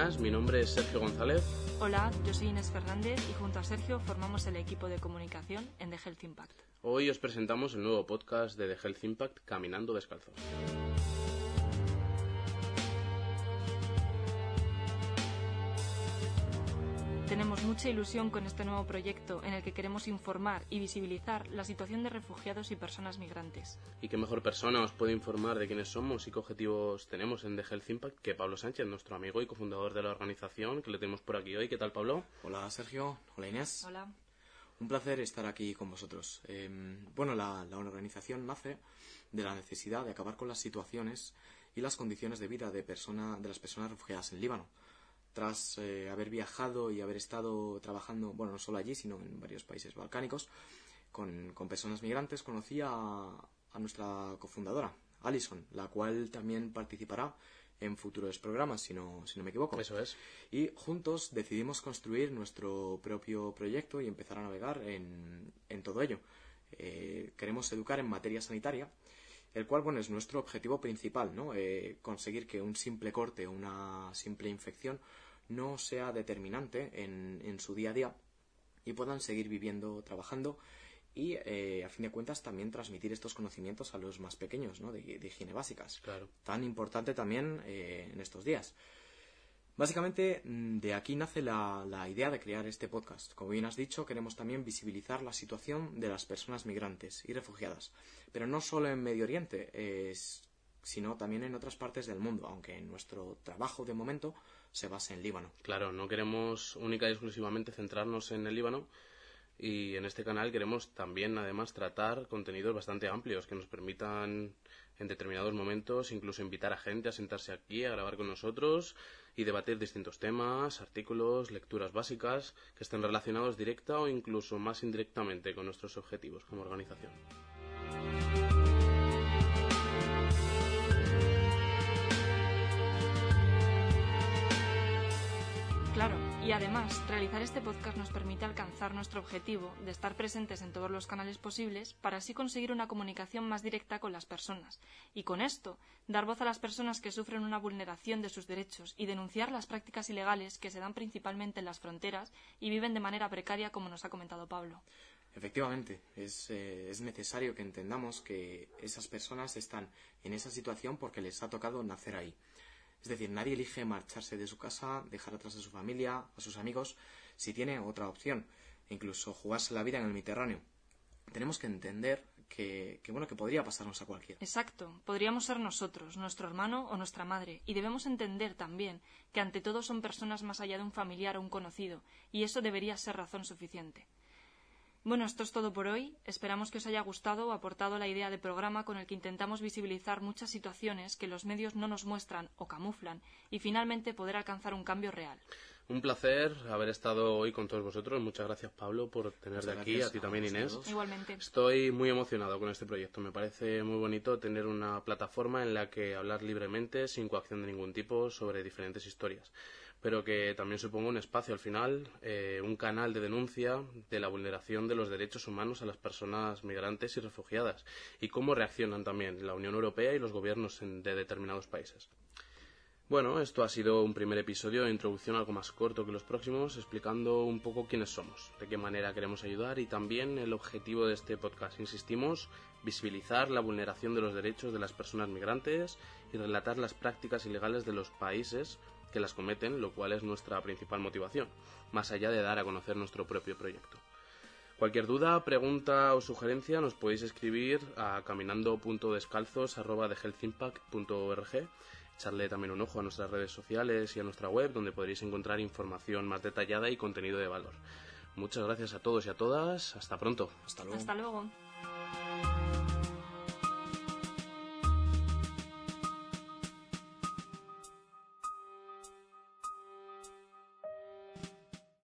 buenas, mi nombre es Sergio González. Hola, yo soy Inés Fernández y junto a Sergio formamos el equipo de comunicación en The Health Impact. Hoy os presentamos el nuevo podcast de The Health Impact, Caminando Descalzos. Tenemos mucha ilusión con este nuevo proyecto en el que queremos informar y visibilizar la situación de refugiados y personas migrantes. Y qué mejor persona os puede informar de quiénes somos y qué objetivos tenemos en The Health Impact que Pablo Sánchez, nuestro amigo y cofundador de la organización, que le tenemos por aquí hoy. ¿Qué tal, Pablo? Hola, Sergio. Hola, Inés. Hola. Un placer estar aquí con vosotros. Eh, bueno, la, la organización nace de la necesidad de acabar con las situaciones y las condiciones de vida de, persona, de las personas refugiadas en Líbano tras eh, haber viajado y haber estado trabajando, bueno, no solo allí, sino en varios países balcánicos, con, personas migrantes, conocí a, a, nuestra cofundadora, Alison, la cual también participará en futuros programas, si no, si no me equivoco. Eso es. Y juntos decidimos construir nuestro propio proyecto y empezar a navegar en, en todo ello. Eh, queremos educar en materia sanitaria el cual bueno es nuestro objetivo principal, ¿no? Eh, conseguir que un simple corte o una simple infección no sea determinante en, su día a día y puedan seguir viviendo, trabajando y eh, a fin de cuentas también transmitir estos conocimientos a los más pequeños, ¿no? De, higiene básicas. Claro. Tan importante también eh, en estos días. Básicamente, mm, de aquí nace la, idea de crear este podcast. Como bien has dicho, queremos también visibilizar la situación de las personas migrantes y refugiadas. Pero no solo en Medio Oriente, sino también en otras partes del mundo, aunque nuestro trabajo de momento se base en Líbano. Claro, no queremos única y exclusivamente centrarnos en el Líbano, y en este canal queremos también además tratar contenidos bastante amplios que nos permitan en determinados momentos incluso invitar a gente a sentarse aquí a grabar con nosotros y debatir distintos temas, artículos, lecturas básicas que estén relacionados directa o incluso más indirectamente con nuestros objetivos como organización. Y además, realizar este podcast nos permite alcanzar nuestro objetivo de estar presentes en todos los canales posibles para así conseguir una comunicación más directa con las personas y con esto dar voz a las personas que sufren una vulneración de sus derechos y denunciar las prácticas ilegales que se dan principalmente en las fronteras y viven de manera precaria como nos ha comentado Pablo. Efectivamente, es, eh, es, necesario que entendamos que esas personas están en esa situación porque les ha tocado nacer ahí. Es decir, nadie elige marcharse de su casa, dejar atrás a su familia, a sus amigos, si tiene otra opción, incluso jugarse la vida en el Mediterráneo. Tenemos que entender que, que, bueno que podría pasarnos a cualquiera. Exacto, podríamos ser nosotros, nuestro hermano o nuestra madre, y debemos entender también que ante todo son personas más allá de un familiar o un conocido, y eso debería ser razón suficiente. Bueno, esto es todo por hoy. Esperamos que os haya gustado o aportado la idea de programa con el que intentamos visibilizar muchas situaciones que los medios no nos muestran o camuflan y finalmente poder alcanzar un cambio real. Un placer haber estado hoy con todos vosotros. Muchas gracias, Pablo, por tenerte aquí, a ti también, Inés. Igualmente. Estoy muy emocionado con este proyecto. Me parece muy bonito tener una plataforma en la que hablar libremente, sin coacción de ningún tipo, sobre diferentes historias pero que también suponga un espacio al final, eh, un canal de denuncia de la vulneración de los derechos humanos a las personas migrantes y refugiadas y cómo reaccionan también la Unión Europea y los gobiernos de determinados países. Bueno, esto ha sido un primer episodio de introducción algo más corto que los próximos, explicando un poco quiénes somos, de qué manera queremos ayudar y también el objetivo de este podcast. Insistimos, visibilizar la vulneración de los derechos de las personas migrantes y relatar las prácticas ilegales de los países que las cometen, lo cual es nuestra principal motivación, más allá de dar a conocer nuestro propio proyecto. Cualquier duda, pregunta o sugerencia nos podéis escribir a caminando.descalzos.org. Echarle también un ojo a nuestras redes sociales y a nuestra web, donde podréis encontrar información más detallada y contenido de valor. Muchas gracias a todos y a todas. Hasta pronto. Hasta luego. Hasta luego.